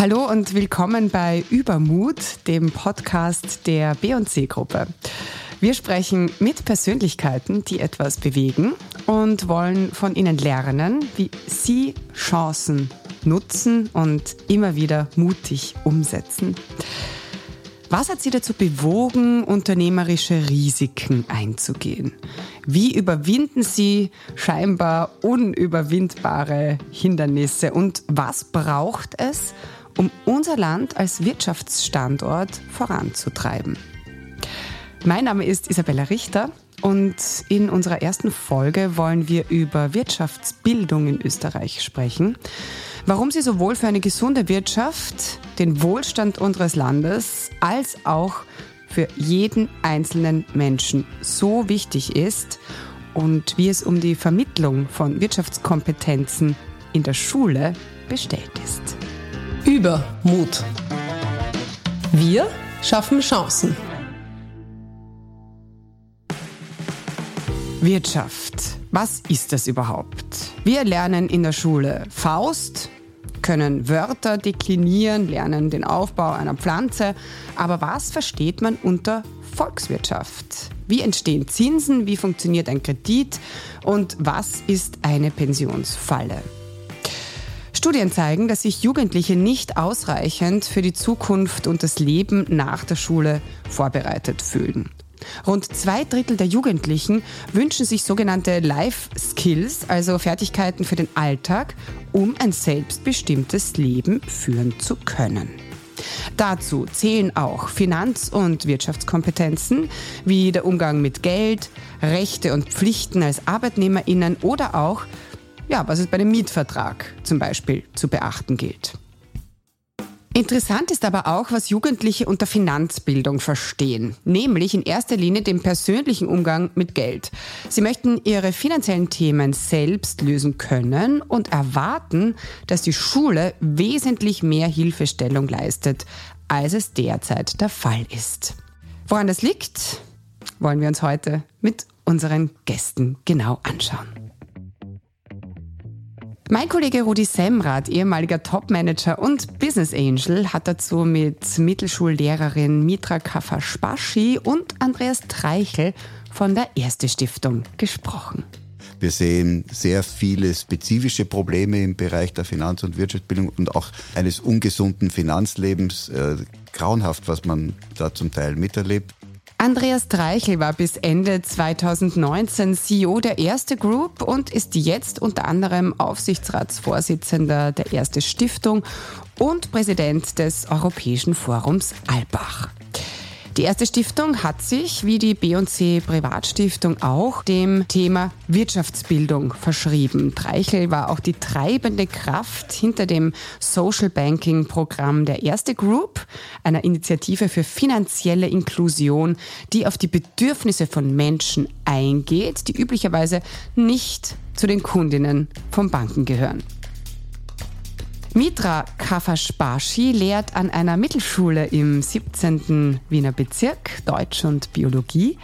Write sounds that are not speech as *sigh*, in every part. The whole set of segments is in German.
Hallo und willkommen bei Übermut, dem Podcast der B&C-Gruppe. Wir sprechen mit Persönlichkeiten, die etwas bewegen und wollen von ihnen lernen, wie sie Chancen nutzen und immer wieder mutig umsetzen. Was hat Sie dazu bewogen, unternehmerische Risiken einzugehen? Wie überwinden Sie scheinbar unüberwindbare Hindernisse? Und was braucht es, um unser Land als Wirtschaftsstandort voranzutreiben? Mein Name ist Isabella Richter und in unserer ersten Folge wollen wir über Wirtschaftsbildung in Österreich sprechen. Warum sie sowohl für eine gesunde Wirtschaft, den Wohlstand unseres Landes als auch für jeden einzelnen Menschen so wichtig ist und wie es um die Vermittlung von Wirtschaftskompetenzen in der Schule bestellt ist. Übermut. Wir schaffen Chancen. Wirtschaft. Was ist das überhaupt? Wir lernen in der Schule Faust, können Wörter deklinieren, lernen den Aufbau einer Pflanze. Aber was versteht man unter Volkswirtschaft? Wie entstehen Zinsen? Wie funktioniert ein Kredit? Und was ist eine Pensionsfalle? Studien zeigen, dass sich Jugendliche nicht ausreichend für die Zukunft und das Leben nach der Schule vorbereitet fühlen. Rund zwei Drittel der Jugendlichen wünschen sich sogenannte Life Skills, also Fertigkeiten für den Alltag, um ein selbstbestimmtes Leben führen zu können. Dazu zählen auch Finanz- und Wirtschaftskompetenzen wie der Umgang mit Geld, Rechte und Pflichten als Arbeitnehmerinnen oder auch, ja, was es bei dem Mietvertrag zum Beispiel zu beachten gilt. Interessant ist aber auch, was Jugendliche unter Finanzbildung verstehen, nämlich in erster Linie den persönlichen Umgang mit Geld. Sie möchten ihre finanziellen Themen selbst lösen können und erwarten, dass die Schule wesentlich mehr Hilfestellung leistet, als es derzeit der Fall ist. Woran das liegt, wollen wir uns heute mit unseren Gästen genau anschauen. Mein Kollege Rudi Semrath, ehemaliger Topmanager und Business Angel, hat dazu mit Mittelschullehrerin Mitra Kafaspaschi und Andreas Treichel von der Erste Stiftung gesprochen. Wir sehen sehr viele spezifische Probleme im Bereich der Finanz- und Wirtschaftsbildung und auch eines ungesunden Finanzlebens. Äh, grauenhaft, was man da zum Teil miterlebt. Andreas Treichel war bis Ende 2019 CEO der Erste Group und ist jetzt unter anderem Aufsichtsratsvorsitzender der Erste Stiftung und Präsident des Europäischen Forums Albach. Die erste Stiftung hat sich, wie die B&C Privatstiftung auch, dem Thema Wirtschaftsbildung verschrieben. Treichel war auch die treibende Kraft hinter dem Social Banking Programm der Erste Group, einer Initiative für finanzielle Inklusion, die auf die Bedürfnisse von Menschen eingeht, die üblicherweise nicht zu den Kundinnen von Banken gehören. Mitra Kafaspaschi lehrt an einer Mittelschule im 17. Wiener Bezirk Deutsch und Biologie.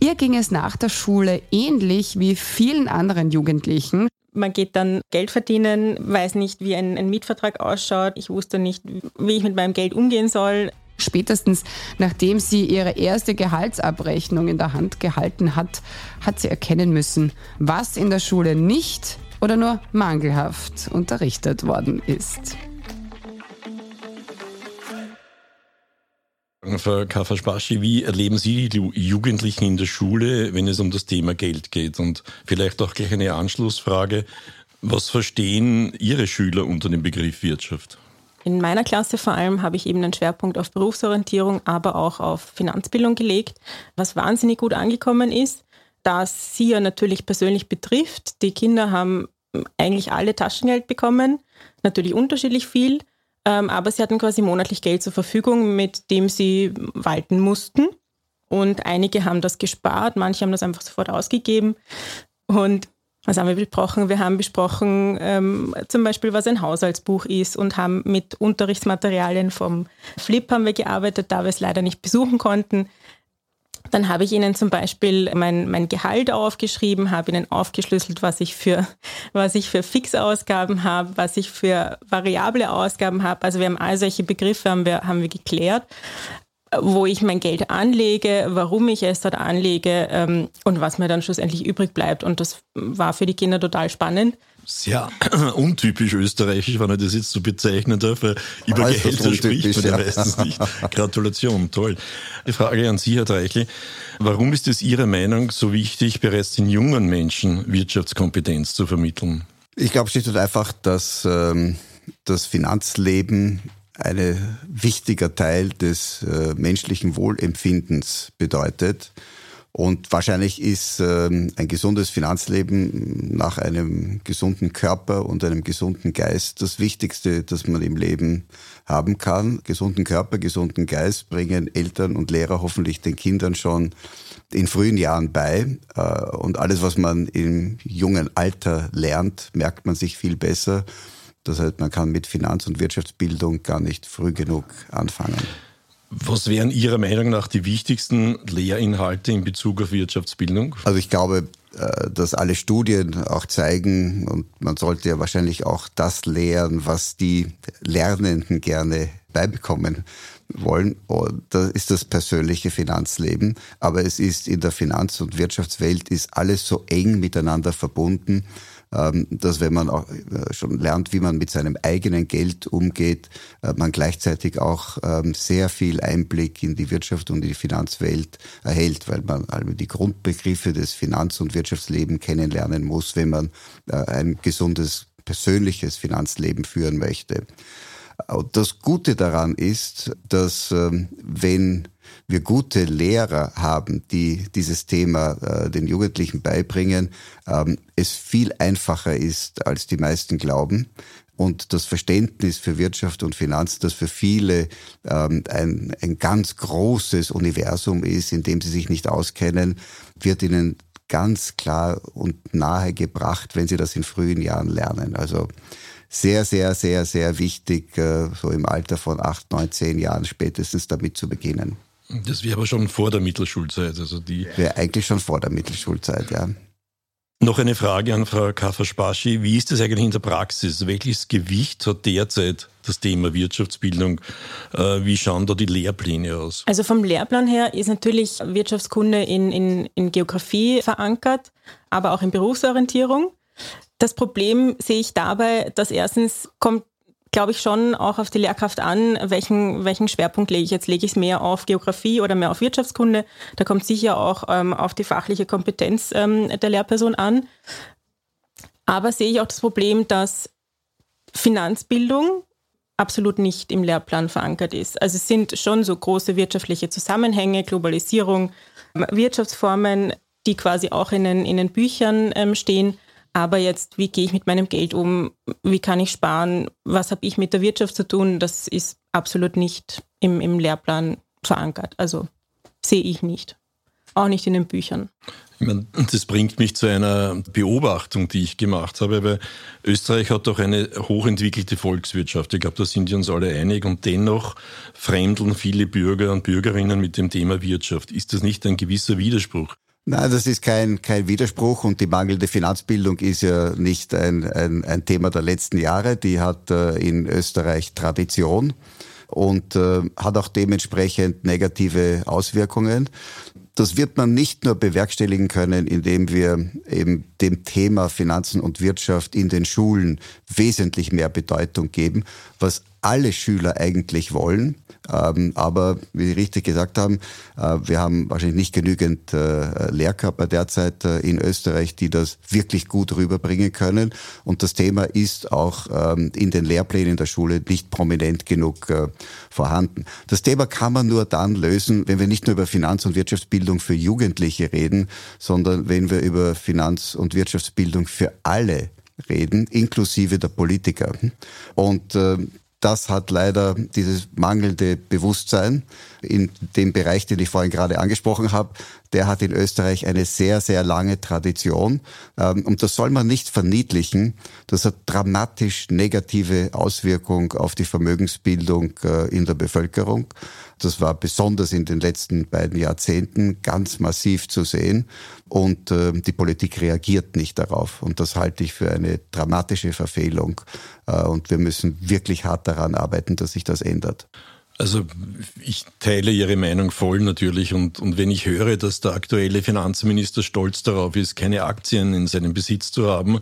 Ihr ging es nach der Schule ähnlich wie vielen anderen Jugendlichen. Man geht dann Geld verdienen, weiß nicht, wie ein, ein Mietvertrag ausschaut. Ich wusste nicht, wie ich mit meinem Geld umgehen soll. Spätestens nachdem sie ihre erste Gehaltsabrechnung in der Hand gehalten hat, hat sie erkennen müssen, was in der Schule nicht oder nur mangelhaft unterrichtet worden ist. Frau Kafaspaschi, wie erleben Sie die Jugendlichen in der Schule, wenn es um das Thema Geld geht? Und vielleicht auch gleich eine Anschlussfrage. Was verstehen Ihre Schüler unter dem Begriff Wirtschaft? In meiner Klasse vor allem habe ich eben einen Schwerpunkt auf Berufsorientierung, aber auch auf Finanzbildung gelegt, was wahnsinnig gut angekommen ist das sie ja natürlich persönlich betrifft. Die Kinder haben eigentlich alle Taschengeld bekommen, natürlich unterschiedlich viel, ähm, aber sie hatten quasi monatlich Geld zur Verfügung, mit dem sie walten mussten. Und einige haben das gespart, manche haben das einfach sofort ausgegeben. Und was haben wir besprochen? Wir haben besprochen, ähm, zum Beispiel, was ein Haushaltsbuch ist und haben mit Unterrichtsmaterialien vom Flip haben wir gearbeitet, da wir es leider nicht besuchen konnten Dann habe ich ihnen zum Beispiel mein, mein Gehalt aufgeschrieben, habe ihnen aufgeschlüsselt, was ich für, was ich für Fixausgaben habe, was ich für variable Ausgaben habe. Also wir haben all solche Begriffe haben wir, haben wir geklärt wo ich mein Geld anlege, warum ich es dort anlege ähm, und was mir dann schlussendlich übrig bleibt. Und das war für die Kinder total spannend. Sehr *clears throat* untypisch österreichisch, wenn ich das jetzt so bezeichnen darf. Über Gehälter spricht man ja meistens nicht. Gratulation, toll. Die Frage an Sie, Herr Dreichel. Warum ist es Ihrer Meinung so wichtig, bereits den jungen Menschen Wirtschaftskompetenz zu vermitteln? Ich glaube schlicht und einfach, dass ähm, das Finanzleben ein wichtiger Teil des äh, menschlichen Wohlempfindens bedeutet. Und wahrscheinlich ist ähm, ein gesundes Finanzleben nach einem gesunden Körper und einem gesunden Geist das Wichtigste, das man im Leben haben kann. Gesunden Körper, gesunden Geist bringen Eltern und Lehrer hoffentlich den Kindern schon in frühen Jahren bei. Äh, und alles, was man im jungen Alter lernt, merkt man sich viel besser. Das heißt, man kann mit Finanz- und Wirtschaftsbildung gar nicht früh genug anfangen. Was wären Ihrer Meinung nach die wichtigsten Lehrinhalte in Bezug auf Wirtschaftsbildung? Also ich glaube, äh, dass alle Studien auch zeigen, und man sollte ja wahrscheinlich auch das lehren, was die Lernenden gerne beibekommen wollen. Und das ist das persönliche Finanzleben. Aber es ist in der Finanz- und Wirtschaftswelt ist alles so eng miteinander verbunden dass wenn man auch äh, schon lernt, wie man mit seinem eigenen Geld umgeht, äh, man gleichzeitig auch ähm, sehr viel Einblick in die Wirtschaft und die Finanzwelt erhält, weil man die Grundbegriffe des Finanz- und Wirtschaftslebens kennenlernen muss, wenn man äh, ein gesundes persönliches Finanzleben führen möchte. Das Gute daran ist, dass ähm, wenn wir gute Lehrer haben, die dieses Thema äh, den Jugendlichen beibringen, ähm, es viel einfacher ist, als die meisten glauben. Und das Verständnis für Wirtschaft und Finanz, das für viele ähm, ein, ein ganz großes Universum ist, in dem sie sich nicht auskennen, wird ihnen ganz klar und nahe gebracht, wenn sie das in frühen Jahren lernen. Also sehr, sehr, sehr, sehr wichtig, äh, so im Alter von acht, neun, zehn Jahren spätestens damit zu beginnen. Das wäre aber schon vor der Mittelschulzeit. Also die wäre eigentlich schon vor der Mittelschulzeit, ja. Noch eine Frage an Frau Kafaspaschi. Wie ist das eigentlich in der Praxis? Welches Gewicht hat derzeit das Thema Wirtschaftsbildung? Äh, wie schauen da die Lehrpläne aus? Also vom Lehrplan her ist natürlich Wirtschaftskunde in, in, in Geografie verankert, aber auch in Berufsorientierung. Das Problem sehe ich dabei, dass erstens kommt glaube ich, schon auch auf die Lehrkraft an, welchen, welchen Schwerpunkt lege ich jetzt. Lege ich es mehr auf Geografie oder mehr auf Wirtschaftskunde? Da kommt sicher auch ähm, auf die fachliche Kompetenz ähm, der Lehrperson an. Aber sehe ich auch das Problem, dass Finanzbildung absolut nicht im Lehrplan verankert ist. Also es sind schon so große wirtschaftliche Zusammenhänge, Globalisierung, Wirtschaftsformen, die quasi auch in den, in den Büchern ähm, stehen. Aber jetzt, wie gehe ich mit meinem Geld um? Wie kann ich sparen? Was habe ich mit der Wirtschaft zu tun? Das ist absolut nicht im, im Lehrplan verankert. Also sehe ich nicht. Auch nicht in den Büchern. Ich meine, das bringt mich zu einer Beobachtung, die ich gemacht habe, weil Österreich hat doch eine hochentwickelte Volkswirtschaft. Ich glaube, da sind wir uns alle einig. Und dennoch fremdeln viele Bürger und Bürgerinnen mit dem Thema Wirtschaft. Ist das nicht ein gewisser Widerspruch? Nein, das ist kein, kein Widerspruch und die mangelnde Finanzbildung ist ja nicht ein, ein, ein Thema der letzten Jahre. Die hat äh, in Österreich Tradition und äh, hat auch dementsprechend negative Auswirkungen. Das wird man nicht nur bewerkstelligen können, indem wir eben dem Thema Finanzen und Wirtschaft in den Schulen wesentlich mehr Bedeutung geben, was alle Schüler eigentlich wollen. Ähm, aber wie Sie richtig gesagt haben, äh, wir haben wahrscheinlich nicht genügend äh, Lehrkörper derzeit äh, in Österreich, die das wirklich gut rüberbringen können. Und das Thema ist auch ähm, in den Lehrplänen der Schule nicht prominent genug vorhanden. Das Thema kann man nur dann lösen, wenn wir nicht nur über Finanz- und Wirtschaftsbildung für Jugendliche reden, sondern wenn wir über Finanz- und Wirtschaftsbildung für alle reden, inklusive der Politiker. Und äh, das hat leider dieses mangelnde Bewusstsein in dem Bereich, den ich vorhin gerade angesprochen habe, der hat in Österreich eine sehr, sehr lange Tradition. Ähm, und das soll man nicht verniedlichen. Das hat dramatisch negative Auswirkungen auf die Vermögensbildung äh, in der Bevölkerung. Das war besonders in den letzten beiden Jahrzehnten ganz massiv zu sehen. Und äh, die Politik reagiert nicht darauf. Und das halte ich für eine dramatische Verfehlung. Äh, und wir müssen wirklich hart daran arbeiten, dass sich das ändert. Also ich teile Ihre Meinung voll natürlich und, und wenn ich höre, dass der aktuelle Finanzminister stolz darauf ist, keine Aktien in seinem Besitz zu haben,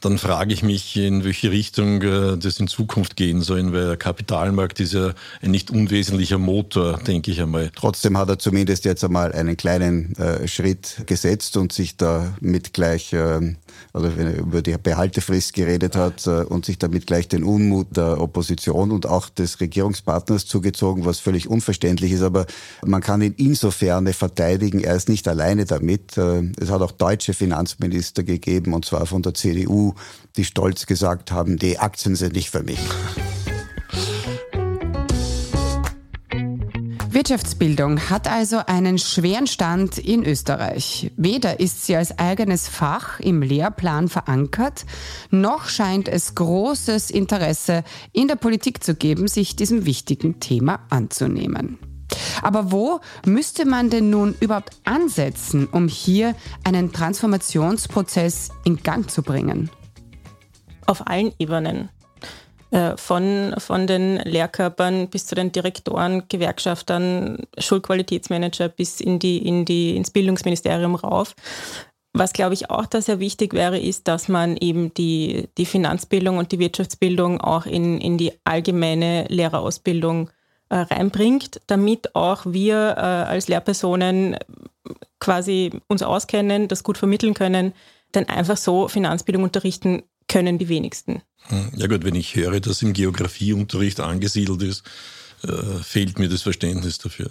dann frage ich mich, in welche Richtung äh, das in Zukunft gehen soll, weil der Kapitalmarkt ist ja ein nicht unwesentlicher Motor, denke ich einmal. Trotzdem hat er zumindest jetzt einmal einen kleinen äh, Schritt gesetzt und sich damit gleich, äh, also wenn er über die Behaltefrist geredet hat äh, und sich damit gleich den Unmut der Opposition und auch des Regierungspartners zugezogen, was völlig unverständlich ist. Aber man kann ihn insofern verteidigen, er ist nicht alleine damit. Äh, es hat auch deutsche Finanzminister gegeben, und zwar von der CDU, die stolz gesagt haben, die Aktien sind nicht für mich. Wirtschaftsbildung hat also einen schweren Stand in Österreich. Weder ist sie als eigenes Fach im Lehrplan verankert, noch scheint es großes Interesse in der Politik zu geben, sich diesem wichtigen Thema anzunehmen. Aber wo müsste man denn nun überhaupt ansetzen, um hier einen Transformationsprozess in Gang zu bringen? auf allen Ebenen. Äh, von, von den Lehrkörpern bis zu den Direktoren, Gewerkschaftern, Schulqualitätsmanager bis in die, in die, ins Bildungsministerium rauf. Was, glaube ich, auch da sehr wichtig wäre, ist, dass man eben die, die Finanzbildung und die Wirtschaftsbildung auch in, in die allgemeine Lehrerausbildung äh, reinbringt, damit auch wir äh, als Lehrpersonen quasi uns auskennen, das gut vermitteln können, denn einfach so Finanzbildung unterrichten können die wenigsten. Hm, ja gut, wenn ich höre, dass im Geografieunterricht angesiedelt ist, äh, fehlt mir das Verständnis dafür.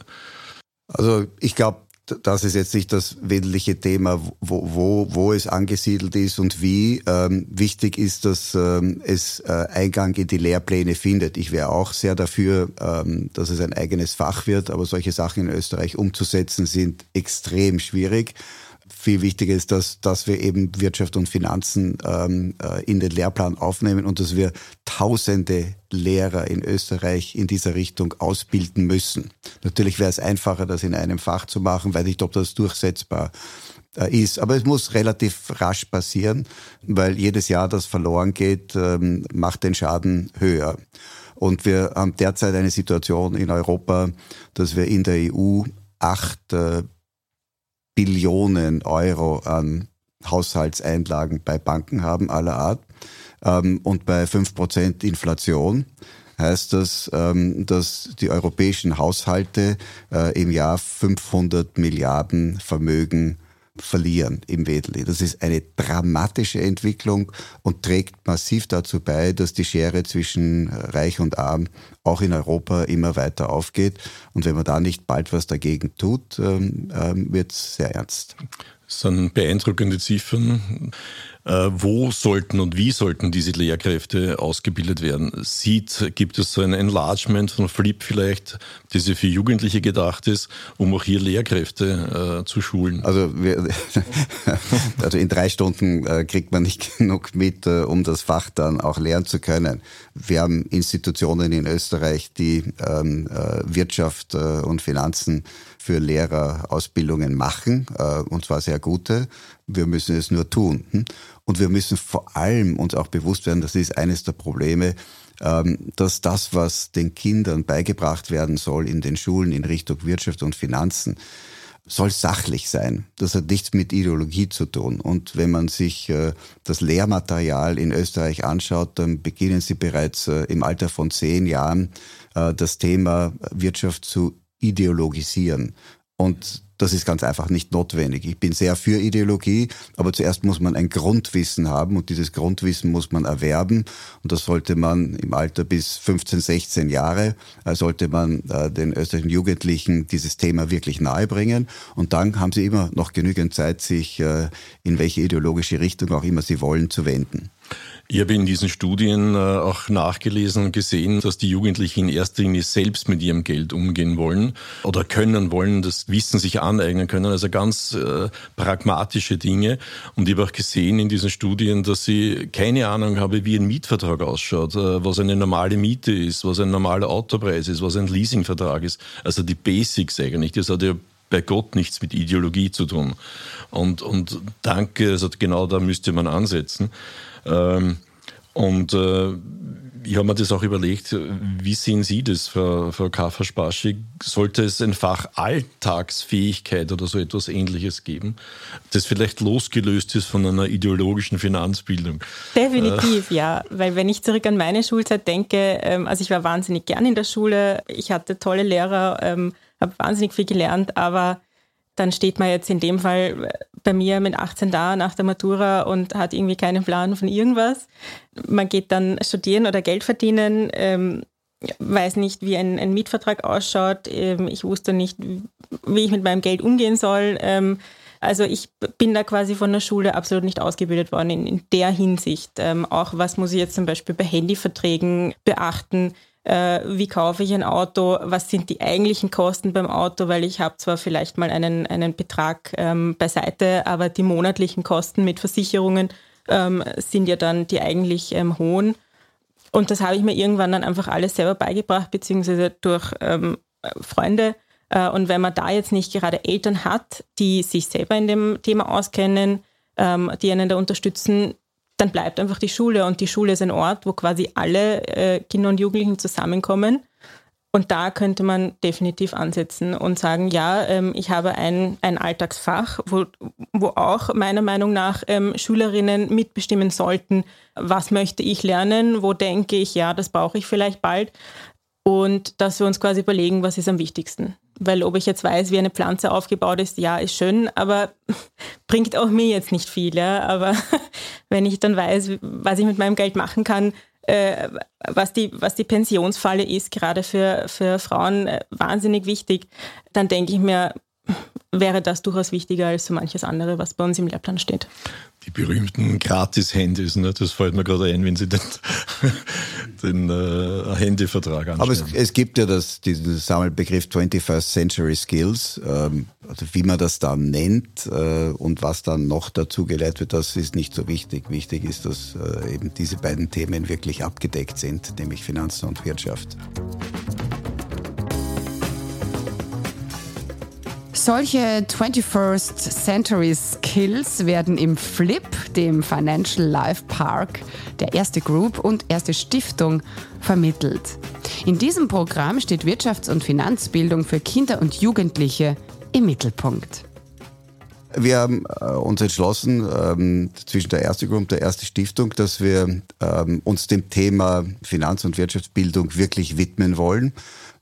Also ich glaube, das ist jetzt nicht das wesentliche Thema, wo, wo, wo es angesiedelt ist und wie. Ähm, wichtig ist, dass ähm, es äh, Eingang in die Lehrpläne findet. Ich wäre auch sehr dafür, ähm, dass es ein eigenes Fach wird, aber solche Sachen in Österreich umzusetzen sind extrem schwierig viel wichtiger ist, dass, dass wir eben Wirtschaft und Finanzen ähm, äh, in den Lehrplan aufnehmen und dass wir tausende Lehrer in Österreich in dieser Richtung ausbilden müssen. Natürlich wäre es einfacher, das in einem Fach zu machen, weiß nicht, ob das durchsetzbar äh, ist. Aber es muss relativ rasch passieren, weil jedes Jahr, das verloren geht, ähm, macht den Schaden höher. Und wir haben derzeit eine Situation in Europa, dass wir in der EU acht äh, Billionen Euro an Haushaltseinlagen bei Banken haben aller Art. Ähm, und bei fünf Prozent Inflation heißt das, ähm, dass die europäischen Haushalte äh, im Jahr 500 Milliarden Vermögen verlieren im Wedeli. Das ist eine dramatische Entwicklung und trägt massiv dazu bei, dass die Schere zwischen Reich und Arm auch in Europa immer weiter aufgeht. Und wenn man da nicht bald was dagegen tut, ähm, ähm, wird es sehr ernst. Das sind beeindruckende Ziffern. Äh, wo sollten und wie sollten diese Lehrkräfte ausgebildet werden? Sieht, gibt es so ein Enlargement von Flip vielleicht, das für Jugendliche gedacht ist, um auch hier Lehrkräfte äh, zu schulen? Also, wir, *laughs* also in drei Stunden äh, kriegt man nicht *laughs* genug mit, äh, um das Fach dann auch lernen zu können. Wir haben Institutionen in Österreich, die ähm, äh, Wirtschaft äh, und Finanzen für Lehrerausbildungen machen, und zwar sehr gute. Wir müssen es nur tun. Hm? Und wir müssen vor allem uns auch bewusst werden, das ist eines der Probleme, ähm, dass das, was den Kindern beigebracht werden soll in den Schulen in Richtung Wirtschaft und Finanzen, soll sachlich sein. Das hat nichts mit Ideologie zu tun. Und wenn man sich äh, das Lehrmaterial in Österreich anschaut, dann beginnen sie bereits äh, im Alter von zehn Jahren äh, das Thema Wirtschaft zu ideologisieren. Und das ist ganz einfach nicht notwendig. Ich bin sehr für Ideologie, aber zuerst muss man ein Grundwissen haben und dieses Grundwissen muss man erwerben. Und das sollte man im Alter bis 15, 16 Jahre, äh, sollte man äh, den österreichischen Jugendlichen dieses Thema wirklich nahebringen. Und dann haben sie immer noch genügend Zeit, sich äh, in welche ideologische Richtung auch immer sie wollen, zu wenden. Ich habe in diesen Studien äh, auch nachgelesen und gesehen, dass die Jugendlichen in erster Linie selbst mit ihrem Geld umgehen wollen oder können wollen, das Wissen sich aneignen können. Also ganz äh, pragmatische Dinge. Und ich habe auch gesehen in diesen Studien, dass sie keine Ahnung haben, wie ein Mietvertrag ausschaut, äh, was eine normale Miete ist, was ein normaler Autopreis ist, was ein Leasingvertrag ist. Also die Basics eigentlich. Das hat ja bei Gott nichts mit Ideologie zu tun. Und, und danke, also genau da müsste man ansetzen. Ähm, und äh, ich habe mir das auch überlegt, wie sehen Sie das, Frau, Frau Kaffer-Spaschig? Sollte es ein Fach Alltagsfähigkeit oder so etwas Ähnliches geben, das vielleicht losgelöst ist von einer ideologischen Finanzbildung? Definitiv, äh. ja. Weil wenn ich zurück an meine Schulzeit denke, ähm, also ich war wahnsinnig gern in der Schule, ich hatte tolle Lehrer, ähm, habe wahnsinnig viel gelernt, aber dann steht man jetzt in dem Fall bei mir mit 18 da nach der Matura und hat irgendwie keinen Plan von irgendwas. Man geht dann studieren oder Geld verdienen, ähm, weiß nicht, wie ein, ein Mietvertrag ausschaut. Ähm, ich wusste nicht, wie ich mit meinem Geld umgehen soll. Ähm, also ich bin da quasi von der Schule absolut nicht ausgebildet worden in, in der Hinsicht. Ähm, auch was muss ich jetzt zum Beispiel bei Handyverträgen beachten? Äh, wie kaufe ich ein Auto, was sind die eigentlichen Kosten beim Auto, weil ich habe zwar vielleicht mal einen, einen Betrag ähm, beiseite, aber die monatlichen Kosten mit Versicherungen ähm, sind ja dann die eigentlich ähm, hohen. Und das habe ich mir irgendwann dann einfach alles selber beigebracht, beziehungsweise durch ähm, Freunde. Äh, und wenn man da jetzt nicht gerade Eltern hat, die sich selber in dem Thema auskennen, ähm, die einen da unterstützen, dann bleibt einfach die Schule. Und die Schule ist ein Ort, wo quasi alle äh, Kinder und Jugendlichen zusammenkommen. Und da könnte man definitiv ansetzen und sagen, ja, ähm, ich habe ein, ein Alltagsfach, wo, wo auch meiner Meinung nach ähm, Schülerinnen mitbestimmen sollten, was möchte ich lernen, wo denke ich, ja, das brauche ich vielleicht bald. Und dass wir uns quasi überlegen, was ist am wichtigsten. Weil ob ich jetzt weiß, wie eine Pflanze aufgebaut ist, ja, ist schön, aber *laughs* bringt auch mir jetzt nicht viel. Ja? Aber *laughs* wenn ich dann weiß, was ich mit meinem Geld machen kann, äh, was, die, was die Pensionsfalle ist, gerade für, für Frauen äh, wahnsinnig wichtig, dann denke ich mir, wäre das durchaus wichtiger als so manches andere, was bei uns im Lehrplan steht die berühmten Gratis-Handys. Ne? Das fällt mir gerade ein, wenn Sie den, *laughs* den äh, Handyvertrag anschauen. Aber es, es, gibt ja das, diesen Sammelbegriff 21st Century Skills. Ähm, also wie man das dann nennt äh, und was dann noch dazu geleitet wird, das ist nicht so wichtig. Wichtig ist, dass äh, eben diese beiden Themen wirklich abgedeckt sind, nämlich Finanzen und Wirtschaft. Solche 21st Century Skills werden im FLIP, dem Financial Life Park, der erste Group und erste Stiftung, vermittelt. In diesem Programm steht Wirtschafts- und Finanzbildung für Kinder und Jugendliche im Mittelpunkt. Wir haben äh, uns entschlossen, ähm, zwischen der ersten Group und der ersten Stiftung, dass wir ähm, uns dem Thema Finanz- und Wirtschaftsbildung wirklich widmen wollen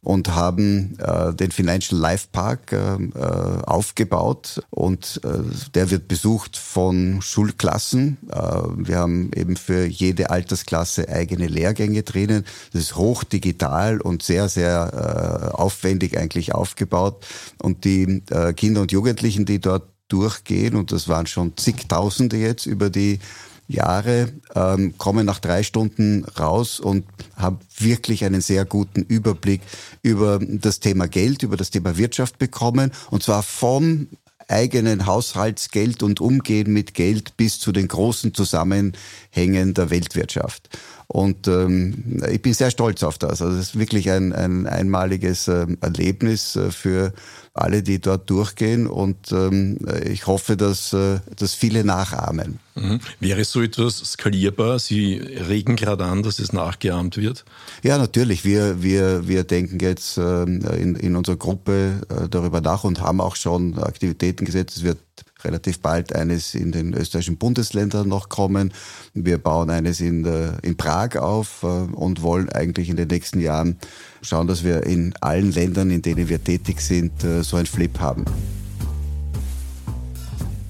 und haben äh, den Financial Life Park äh, äh, aufgebaut und äh, der wird besucht von Schulklassen. Äh, wir haben eben für jede Altersklasse eigene Lehrgänge drinnen. Das ist hochdigital und sehr, sehr äh, aufwendig eigentlich aufgebaut. Und die äh, Kinder und Jugendlichen, die dort durchgehen, und das waren schon zigtausende jetzt über die Jahre, ähm, kommen nach drei Stunden raus und haben wirklich einen sehr guten Überblick über das Thema Geld, über das Thema Wirtschaft bekommen. Und zwar vom eigenen Haushaltsgeld und Umgehen mit Geld bis zu den großen Zusammenhängen der Weltwirtschaft. Und ähm, ich bin sehr stolz auf das. Also es ist wirklich ein, ein einmaliges äh, Erlebnis äh, für alle, die dort durchgehen. Und ähm, ich hoffe, dass, äh, dass viele nachahmen. Mhm. Wäre so etwas skalierbar? Sie regen gerade an, dass es nachgeahmt wird? Ja, natürlich. Wir, wir, wir denken jetzt äh, in, in unserer Gruppe äh, darüber nach und haben auch schon Aktivitäten gesetzt. Es wird relativ bald eines in den österreichischen Bundesländern noch kommen. Wir bauen eines in, in Prag auf äh, und wollen eigentlich in den nächsten Jahren schauen, dass wir in allen Ländern, in denen wir tätig sind, äh, so ein Flip haben.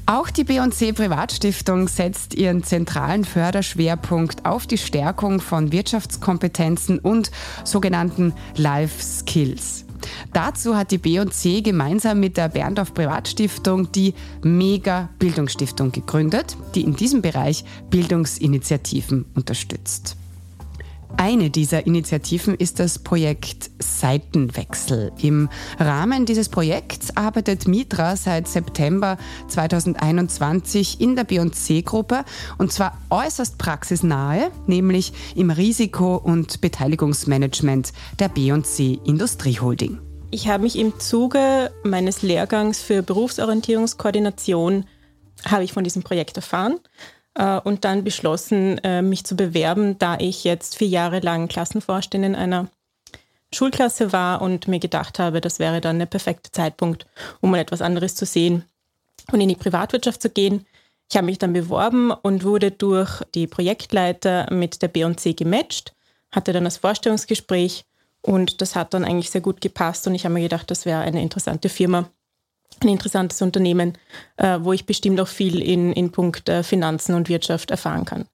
Auch die B&C Privatstiftung setzt ihren zentralen Förderschwerpunkt auf die Stärkung von Wirtschaftskompetenzen und sogenannten Life Skills. Dazu hat die B&C gemeinsam mit der Berndorf Privatstiftung die Mega Bildungsstiftung gegründet, die in diesem Bereich Bildungsinitiativen unterstützt. Eine dieser Initiativen ist das Projekt Seitenwechsel. Im Rahmen dieses Projekts arbeitet Mitra seit September 2021 in der B&C-Gruppe und zwar äußerst praxisnahe, nämlich im Risiko- und Beteiligungsmanagement der B&C Industrieholding. Ich habe mich im Zuge meines Lehrgangs für Berufsorientierungskoordination habe ich von diesem Projekt erfahren äh, und dann beschlossen, äh, mich zu bewerben, da ich jetzt vier Jahre lang Klassenvorständin einer Schulklasse war und mir gedacht habe, das wäre dann der perfekte Zeitpunkt, um mal etwas anderes zu sehen und in die Privatwirtschaft zu gehen. Ich habe mich dann beworben und wurde durch die Projektleiter mit der B&C gematcht, hatte dann das Vorstellungsgespräch und das hat dann eigentlich sehr gut gepasst und ich habe mir gedacht, das wäre eine interessante Firma, ein interessantes Unternehmen, äh, wo ich bestimmt auch viel in, in Punkt äh, Finanzen und Wirtschaft erfahren kann.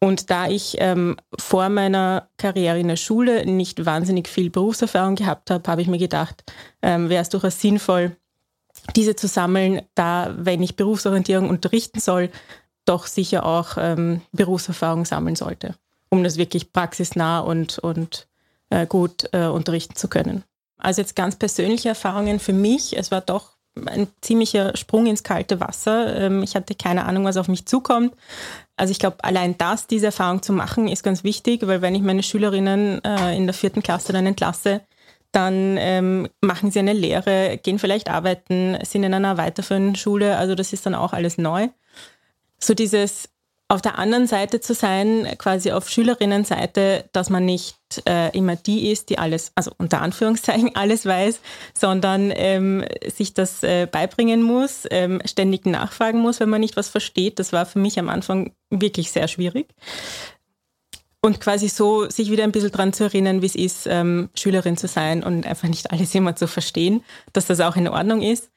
Und da ich ähm, vor meiner Karriere in der Schule nicht wahnsinnig viel Berufserfahrung gehabt habe, habe ich mir gedacht, ähm, wäre es durchaus sinnvoll, diese zu sammeln, da, wenn ich Berufsorientierung unterrichten soll, doch sicher auch ähm, Berufserfahrung sammeln sollte, um das wirklich praxisnah und, und äh, gut äh, unterrichten zu können. Also jetzt ganz persönliche Erfahrungen für mich. Es war doch ein ziemlicher Sprung ins kalte Wasser. Ähm, ich hatte keine Ahnung, was auf mich zukommt. Also ich glaube, allein das, diese Erfahrung zu machen, ist ganz wichtig, weil wenn ich meine Schülerinnen äh, in der vierten Klasse dann entlasse, dann ähm, machen sie eine Lehre, gehen vielleicht arbeiten, sind in einer weiterführenden Schule. Also das ist dann auch alles neu. So dieses auf der anderen Seite zu sein, quasi auf Schülerinnenseite, dass man nicht äh, immer die ist, die alles, also unter Anführungszeichen *laughs* alles weiß, sondern ähm, sich das äh, beibringen muss, ähm, ständig nachfragen muss, wenn man nicht was versteht. Das war für mich am Anfang wirklich sehr schwierig. Und quasi so sich wieder ein bisschen dran zu erinnern, wie es ist, ähm, Schülerin zu sein und einfach nicht alles immer zu verstehen, dass das auch in Ordnung ist.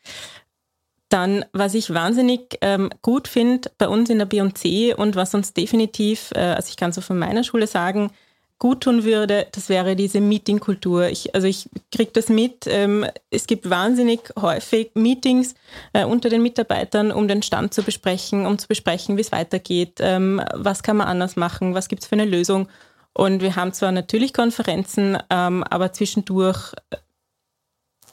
Dann, was ich wahnsinnig ähm, gut finde bei uns in der B&C und was uns definitiv, äh, also ich kann so von meiner Schule sagen, gut tun würde, das wäre diese Meetingkultur. Ich, also ich kriege das mit. Ähm, es gibt wahnsinnig häufig Meetings äh, unter den Mitarbeitern, um den Stand zu besprechen, um zu besprechen, wie es weitergeht, ähm, was kann man anders machen, was gibt es für eine Lösung. Und wir haben zwar natürlich Konferenzen, ähm, aber zwischendurch äh,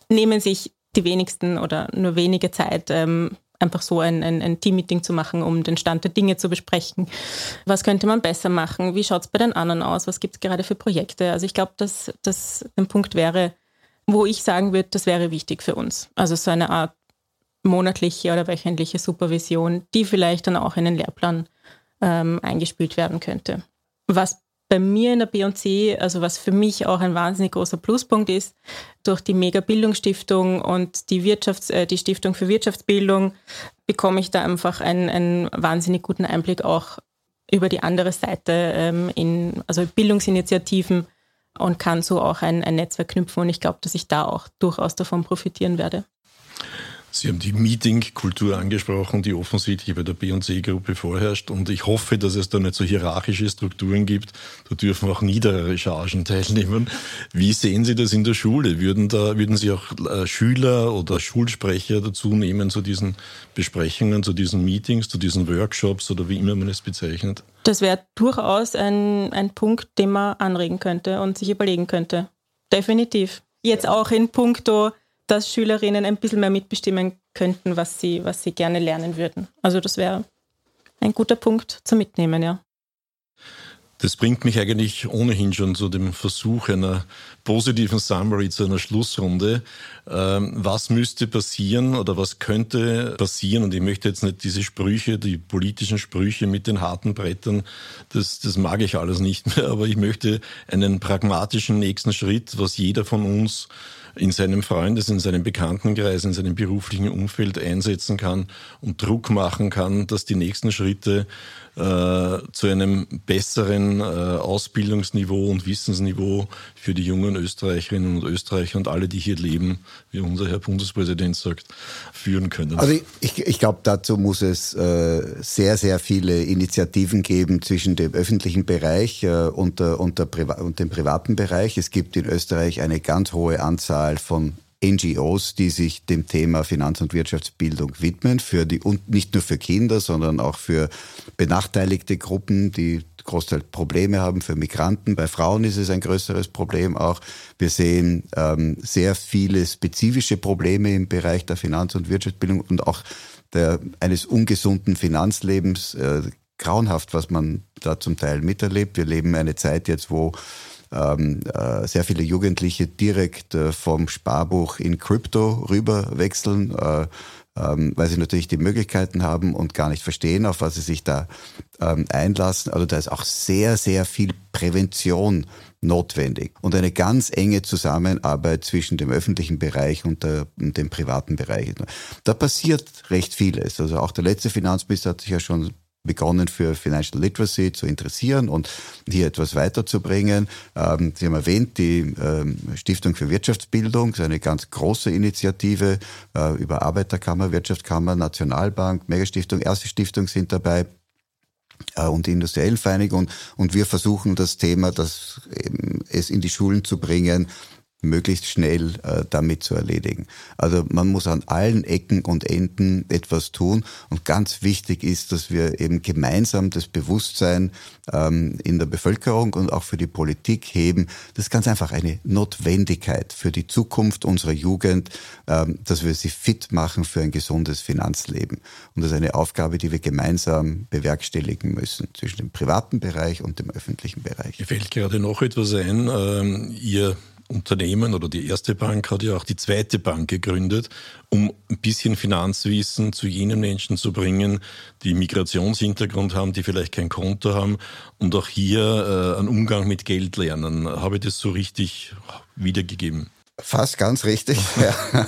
nehmen sich die wenigsten oder nur wenige Zeit, ähm, einfach so ein, ein, ein Teammeeting zu machen, um den Stand der Dinge zu besprechen. Was könnte man besser machen? Wie schaut es bei den anderen aus? Was gibt es gerade für Projekte? Also ich glaube, dass das ein Punkt wäre, wo ich sagen würde, das wäre wichtig für uns. Also so eine Art monatliche oder wöchentliche Supervision, die vielleicht dann auch in den Lehrplan ähm, eingespielt werden könnte. Was bei mir in der B&C, also was für mich auch ein wahnsinnig großer Pluspunkt ist, durch die Mega Bildungsstiftung und die, Wirtschafts-, äh, die Stiftung für Wirtschaftsbildung bekomme ich da einfach einen, einen wahnsinnig guten Einblick auch über die andere Seite ähm, in also Bildungsinitiativen und kann so auch ein, ein Netzwerk knüpfen. Und ich glaube, dass ich da auch durchaus davon profitieren werde. Sie haben die Meeting-Kultur angesprochen, die offensichtlich bei der B&C-Gruppe vorherrscht. Und ich hoffe, dass es da nicht so hierarchische Strukturen gibt. Da dürfen auch niedere Chargen *laughs* teilnehmen. Wie sehen Sie das in der Schule? Würden, da, würden Sie auch äh, Schüler oder Schulsprecher dazu nehmen zu diesen Besprechungen, zu diesen Meetings, zu diesen Workshops oder wie immer man es bezeichnet? Das wäre durchaus ein, ein Punkt, den man anregen könnte und sich überlegen könnte. Definitiv. Jetzt auch in puncto dass Schülerinnen ein bisschen mehr mitbestimmen könnten, was sie, was sie gerne lernen würden. Also das wäre ein guter Punkt zum Mitnehmen, ja. Das bringt mich eigentlich ohnehin schon zu dem Versuch einer positiven Summary, zu einer Schlussrunde. Ähm, was müsste passieren oder was könnte passieren? Und ich möchte jetzt nicht diese Sprüche, die politischen Sprüche mit den harten Brettern, das, das mag ich alles nicht mehr, *laughs* aber ich möchte einen pragmatischen nächsten Schritt, was jeder von uns in seinem Freundes-, in seinem Bekanntenkreis, in seinem beruflichen Umfeld einsetzen kann und Druck machen kann, dass die nächsten Schritte äh, zu einem besseren äh, Ausbildungsniveau und Wissensniveau für die jungen Österreicherinnen und Österreicher und alle, die hier leben, wie unser Herr Bundespräsident sagt, führen können. Also ich, ich glaube, dazu muss es äh, sehr, sehr viele Initiativen geben zwischen dem öffentlichen Bereich äh, und, der, und, der und dem privaten Bereich. Es gibt in Österreich eine ganz hohe Anzahl von NGOs, die sich dem Thema Finanz- und Wirtschaftsbildung widmen, für die, und nicht nur für Kinder, sondern auch für benachteiligte Gruppen, die Großteil Probleme haben für Migranten. Bei Frauen ist es ein größeres Problem auch. Wir sehen ähm, sehr viele spezifische Probleme im Bereich der Finanz- und Wirtschaftsbildung und auch der, eines ungesunden Finanzlebens. Äh, grauenhaft, was man da zum Teil miterlebt. Wir leben eine Zeit jetzt, wo ähm, äh, sehr viele Jugendliche direkt äh, vom Sparbuch in Krypto rüber wechseln, äh, ähm, weil sie natürlich die Möglichkeiten haben und gar nicht verstehen, auf was sie sich da ähm, einlassen. Also da ist auch sehr, sehr viel Prävention notwendig und eine ganz enge Zusammenarbeit zwischen dem öffentlichen Bereich und, der, und dem privaten Bereich. Da passiert recht vieles. Also auch der letzte Finanzminister hat sich ja schon begonnen für Financial Literacy zu interessieren und hier etwas weiterzubringen. Ähm, Sie haben erwähnt, die ähm, Stiftung für Wirtschaftsbildung ist eine ganz große Initiative äh, über Arbeiterkammer, Wirtschaftskammer, Nationalbank, Megastiftung, Erste Stiftung sind dabei äh, und die industriellen Vereinigung und wir versuchen das Thema, das es in die Schulen zu bringen, möglichst schnell äh, damit zu erledigen. Also man muss an allen Ecken und Enden etwas tun und ganz wichtig ist, dass wir eben gemeinsam das Bewusstsein ähm, in der Bevölkerung und auch für die Politik heben. Das ist ganz einfach eine Notwendigkeit für die Zukunft unserer Jugend, ähm, dass wir sie fit machen für ein gesundes Finanzleben. Und das ist eine Aufgabe, die wir gemeinsam bewerkstelligen müssen zwischen dem privaten Bereich und dem öffentlichen Bereich. Mir fällt gerade noch etwas ein. Ähm, ihr Unternehmen oder die erste Bank hat ja auch die zweite Bank gegründet, um ein bisschen Finanzwissen zu jenen Menschen zu bringen, die Migrationshintergrund haben, die vielleicht kein Konto haben und auch hier äh, einen Umgang mit Geld lernen. Habe ich das so richtig wiedergegeben? Fast ganz richtig. *laughs* Ja.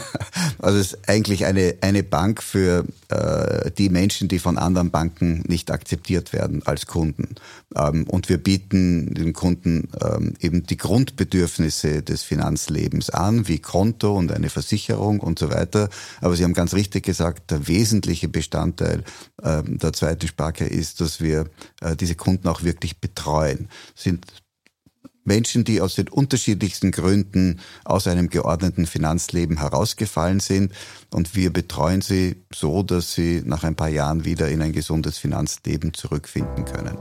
Also es ist eigentlich eine, eine Bank für äh, die Menschen, die von anderen Banken nicht akzeptiert werden als Kunden. Ähm, und wir bieten den Kunden ähm, eben die Grundbedürfnisse des Finanzlebens an, wie Konto und eine Versicherung und so weiter. Aber Sie haben ganz richtig gesagt, der wesentliche Bestandteil ähm, der zweiten Sparke ist, dass wir äh, diese Kunden auch wirklich betreuen. Sind Menschen, die aus den unterschiedlichsten Gründen aus einem geordneten Finanzleben herausgefallen sind. Und wir betreuen sie so, dass sie nach ein paar Jahren wieder in ein gesundes Finanzleben zurückfinden können.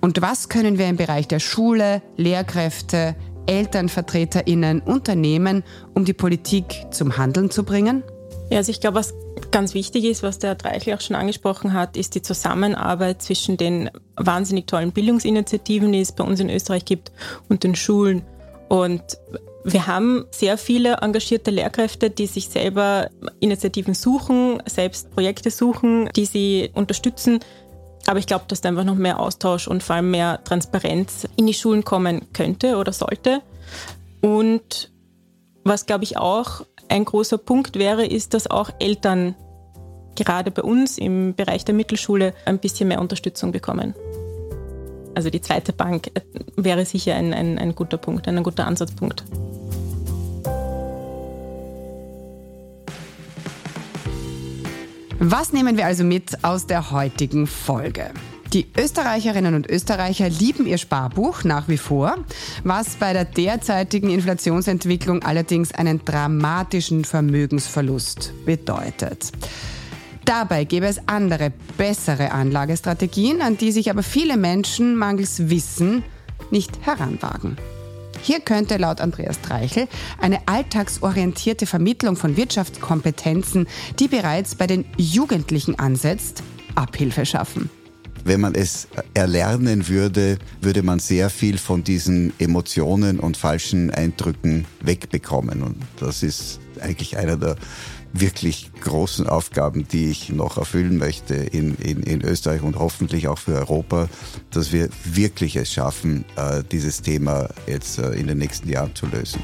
Und was können wir im Bereich der Schule, Lehrkräfte, ElternvertreterInnen unternehmen, um die Politik zum Handeln zu bringen? Ja, also ich glaube, was ganz wichtig ist, was der Herr Dreichel auch schon angesprochen hat, ist die Zusammenarbeit zwischen den wahnsinnig tollen Bildungsinitiativen, die es bei uns in Österreich gibt, und den Schulen. Und wir haben sehr viele engagierte Lehrkräfte, die sich selber Initiativen suchen, selbst Projekte suchen, die sie unterstützen. Aber ich glaube, dass da einfach noch mehr Austausch und vor allem mehr Transparenz in die Schulen kommen könnte oder sollte. Und was, glaube ich, auch ein großer Punkt wäre, ist, dass auch Eltern gerade bei uns im Bereich der Mittelschule ein bisschen mehr Unterstützung bekommen. Also die zweite Bank äh, wäre sicher ein, ein, ein guter Punkt, ein guter Ansatzpunkt. Was nehmen wir also mit aus der heutigen Folge? Die Österreicherinnen und Österreicher lieben ihr Sparbuch nach wie vor, was bei der derzeitigen Inflationsentwicklung allerdings einen dramatischen Vermögensverlust bedeutet. Dabei gäbe es andere, bessere Anlagestrategien, an die sich aber viele Menschen mangels Wissen nicht heranwagen. Hier könnte laut Andreas Dreichel eine alltagsorientierte Vermittlung von Wirtschaftskompetenzen, die bereits bei den Jugendlichen ansetzt, Abhilfe schaffen. Wenn man es erlernen würde, würde man sehr viel von diesen Emotionen und falschen Eindrücken wegbekommen. Und das ist eigentlich einer der wirklich großen Aufgaben, die ich noch erfüllen möchte in, in, in Österreich und hoffentlich auch für Europa, dass wir wirklich es schaffen, äh, dieses Thema jetzt äh, in den nächsten Jahren zu lösen.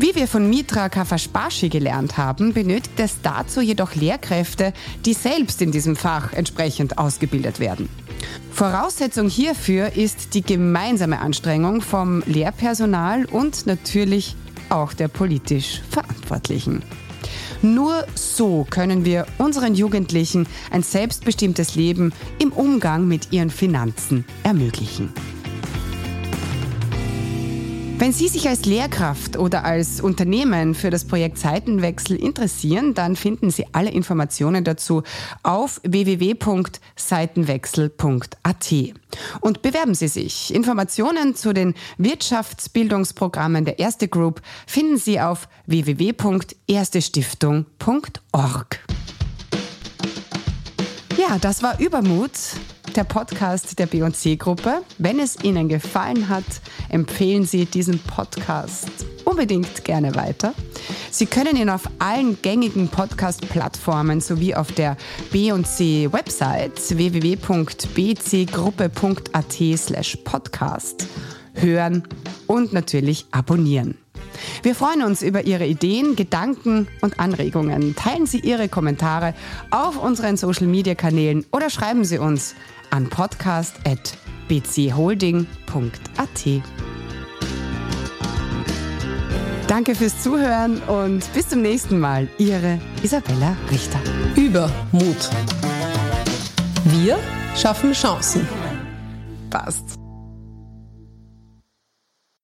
Wie wir von Mitra Kafaspashi gelernt haben, benötigt es dazu jedoch Lehrkräfte, die selbst in diesem Fach entsprechend ausgebildet werden. Voraussetzung hierfür ist die gemeinsame Anstrengung vom Lehrpersonal und natürlich auch der politisch Verantwortlichen. Nur so können wir unseren Jugendlichen ein selbstbestimmtes Leben im Umgang mit ihren Finanzen ermöglichen. Wenn Sie sich als Lehrkraft oder als Unternehmen für das Projekt Seitenwechsel interessieren, dann finden Sie alle Informationen dazu auf www.seitenwechsel.at. Und bewerben Sie sich. Informationen zu den Wirtschaftsbildungsprogrammen der Erste Group finden Sie auf www.erstestiftung.org. Ja, das war Übermut der Podcast der B&C-Gruppe. Wenn es Ihnen gefallen hat, empfehlen Sie diesen Podcast unbedingt gerne weiter. Sie können ihn auf allen gängigen Podcast-Plattformen sowie auf der B&C-Website www.bcgruppe.at slash podcast hören und natürlich abonnieren. Wir freuen uns über Ihre Ideen, Gedanken und Anregungen. Teilen Sie Ihre Kommentare auf unseren Social-Media-Kanälen oder schreiben Sie uns an podcast.bcholding.at. Danke fürs Zuhören und bis zum nächsten Mal. Ihre Isabella Richter. Übermut. Wir schaffen Chancen. Passt.